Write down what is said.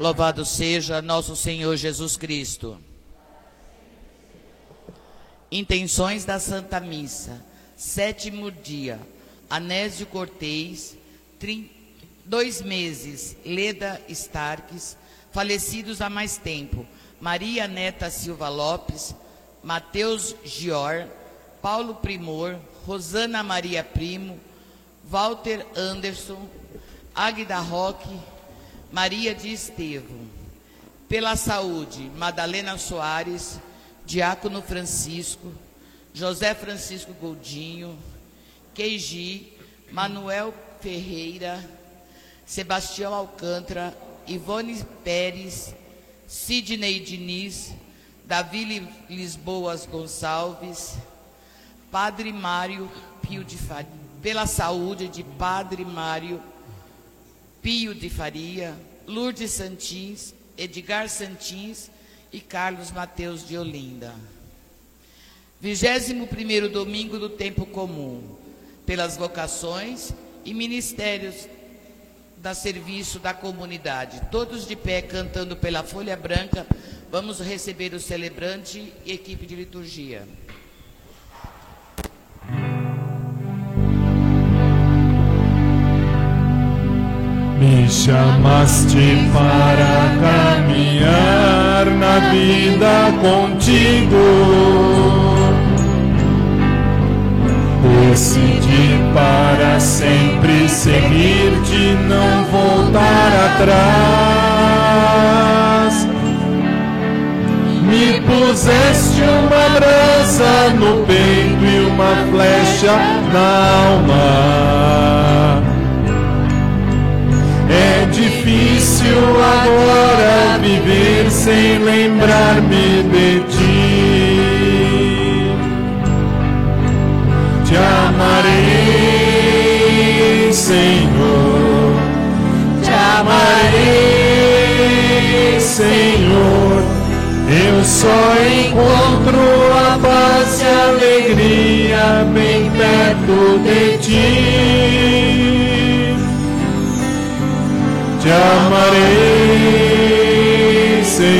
Louvado seja nosso Senhor Jesus Cristo. Intenções da Santa Missa. Sétimo dia. Anésio Cortês. Trin... Dois meses. Leda Starques. Falecidos há mais tempo. Maria Neta Silva Lopes. Mateus Gior. Paulo Primor. Rosana Maria Primo. Walter Anderson. Águida Roque. Maria de Estevão. Pela saúde, Madalena Soares, Diácono Francisco, José Francisco Goldinho, Keiji, Manuel Ferreira, Sebastião Alcântara, Ivone Pérez, Sidney Diniz, Davi Lisboas Gonçalves, Padre Mário Pio de Faria, pela saúde de Padre Mário Pio de Faria, Lourdes Santins, Edgar Santins e Carlos Mateus de Olinda. 21 domingo do tempo comum, pelas vocações e ministérios da serviço da comunidade. Todos de pé cantando pela folha branca, vamos receber o celebrante e equipe de liturgia. Chamaste para caminhar na vida contigo. Decidi para sempre seguir-te, não voltar atrás. Me puseste uma brasa no peito e uma flecha na alma agora viver sem lembrar-me de ti. Te amarei, Senhor. Te amarei, Senhor. Eu só encontro a paz e a alegria bem perto de ti te amarei. me.